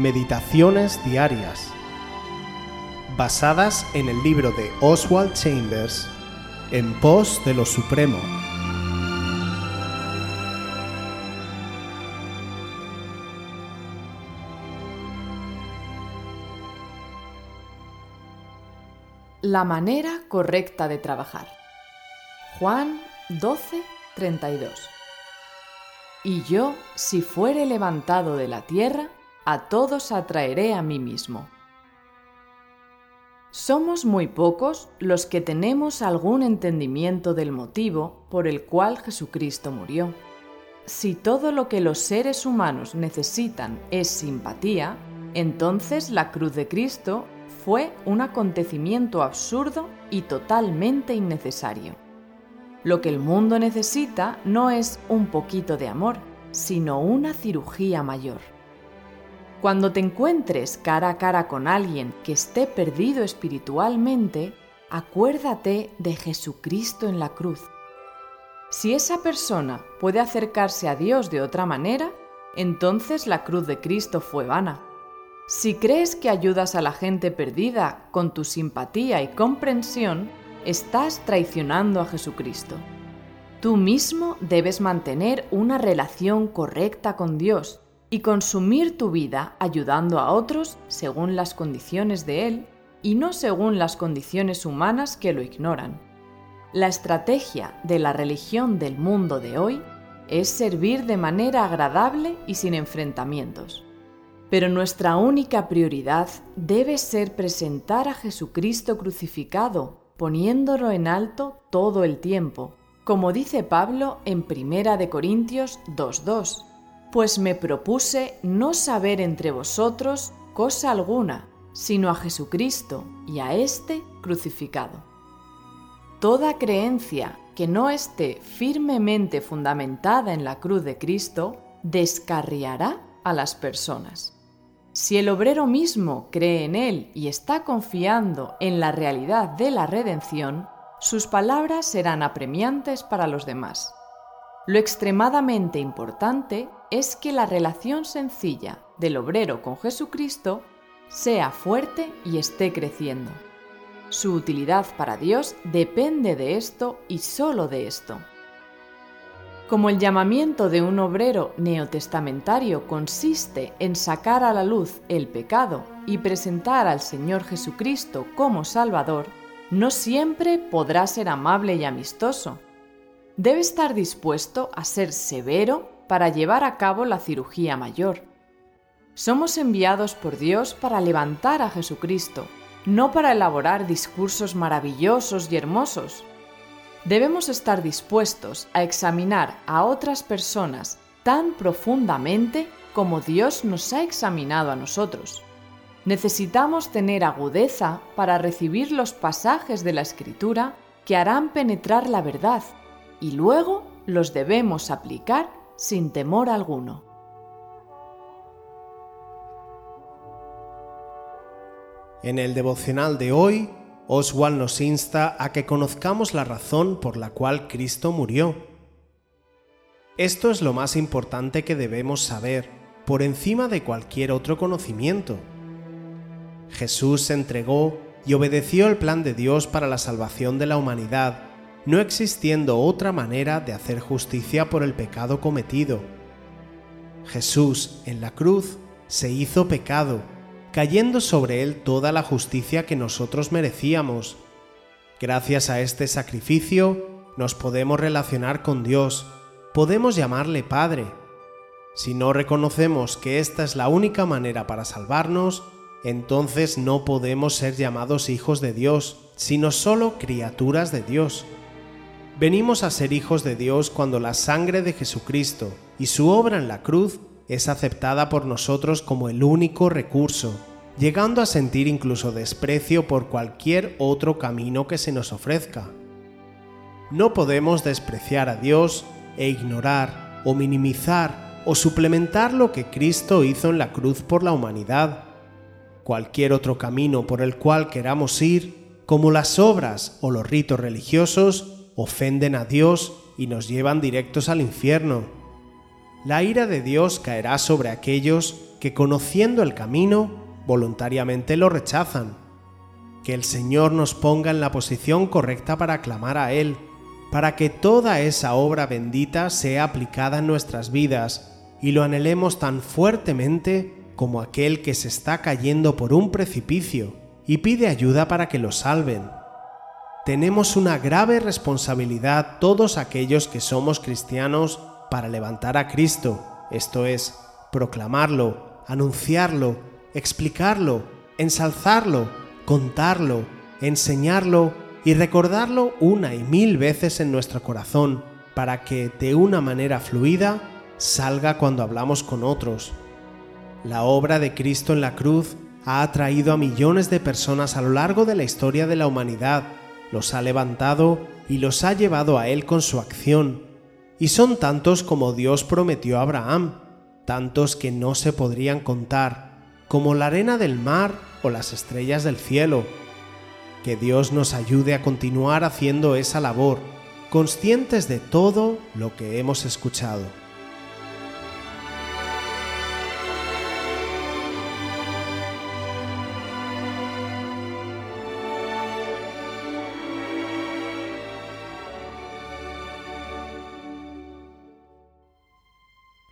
Meditaciones Diarias, basadas en el libro de Oswald Chambers, En pos de lo Supremo. La manera correcta de trabajar. Juan 12, 32. Y yo, si fuere levantado de la tierra, a todos atraeré a mí mismo. Somos muy pocos los que tenemos algún entendimiento del motivo por el cual Jesucristo murió. Si todo lo que los seres humanos necesitan es simpatía, entonces la cruz de Cristo fue un acontecimiento absurdo y totalmente innecesario. Lo que el mundo necesita no es un poquito de amor, sino una cirugía mayor. Cuando te encuentres cara a cara con alguien que esté perdido espiritualmente, acuérdate de Jesucristo en la cruz. Si esa persona puede acercarse a Dios de otra manera, entonces la cruz de Cristo fue vana. Si crees que ayudas a la gente perdida con tu simpatía y comprensión, estás traicionando a Jesucristo. Tú mismo debes mantener una relación correcta con Dios y consumir tu vida ayudando a otros según las condiciones de Él y no según las condiciones humanas que lo ignoran. La estrategia de la religión del mundo de hoy es servir de manera agradable y sin enfrentamientos. Pero nuestra única prioridad debe ser presentar a Jesucristo crucificado, poniéndolo en alto todo el tiempo, como dice Pablo en Primera de Corintios 2:2 pues me propuse no saber entre vosotros cosa alguna, sino a Jesucristo y a éste crucificado. Toda creencia que no esté firmemente fundamentada en la cruz de Cristo descarriará a las personas. Si el obrero mismo cree en Él y está confiando en la realidad de la redención, sus palabras serán apremiantes para los demás. Lo extremadamente importante es que la relación sencilla del obrero con Jesucristo sea fuerte y esté creciendo. Su utilidad para Dios depende de esto y sólo de esto. Como el llamamiento de un obrero neotestamentario consiste en sacar a la luz el pecado y presentar al Señor Jesucristo como Salvador, no siempre podrá ser amable y amistoso. Debe estar dispuesto a ser severo para llevar a cabo la cirugía mayor. Somos enviados por Dios para levantar a Jesucristo, no para elaborar discursos maravillosos y hermosos. Debemos estar dispuestos a examinar a otras personas tan profundamente como Dios nos ha examinado a nosotros. Necesitamos tener agudeza para recibir los pasajes de la Escritura que harán penetrar la verdad y luego los debemos aplicar sin temor alguno. En el devocional de hoy, Oswald nos insta a que conozcamos la razón por la cual Cristo murió. Esto es lo más importante que debemos saber, por encima de cualquier otro conocimiento. Jesús se entregó y obedeció el plan de Dios para la salvación de la humanidad no existiendo otra manera de hacer justicia por el pecado cometido. Jesús en la cruz se hizo pecado, cayendo sobre él toda la justicia que nosotros merecíamos. Gracias a este sacrificio nos podemos relacionar con Dios, podemos llamarle Padre. Si no reconocemos que esta es la única manera para salvarnos, entonces no podemos ser llamados hijos de Dios, sino solo criaturas de Dios. Venimos a ser hijos de Dios cuando la sangre de Jesucristo y su obra en la cruz es aceptada por nosotros como el único recurso, llegando a sentir incluso desprecio por cualquier otro camino que se nos ofrezca. No podemos despreciar a Dios e ignorar o minimizar o suplementar lo que Cristo hizo en la cruz por la humanidad. Cualquier otro camino por el cual queramos ir, como las obras o los ritos religiosos, ofenden a Dios y nos llevan directos al infierno. la ira de Dios caerá sobre aquellos que conociendo el camino voluntariamente lo rechazan. Que el Señor nos ponga en la posición correcta para clamar a Él, para que toda esa obra bendita sea aplicada en nuestras vidas y lo anhelemos tan fuertemente como aquel que se está cayendo por un precipicio y pide ayuda para que lo salven. Tenemos una grave responsabilidad todos aquellos que somos cristianos para levantar a Cristo, esto es, proclamarlo, anunciarlo, explicarlo, ensalzarlo, contarlo, enseñarlo y recordarlo una y mil veces en nuestro corazón para que de una manera fluida salga cuando hablamos con otros. La obra de Cristo en la cruz ha atraído a millones de personas a lo largo de la historia de la humanidad, los ha levantado y los ha llevado a Él con su acción. Y son tantos como Dios prometió a Abraham, tantos que no se podrían contar, como la arena del mar o las estrellas del cielo. Que Dios nos ayude a continuar haciendo esa labor, conscientes de todo lo que hemos escuchado.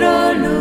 otro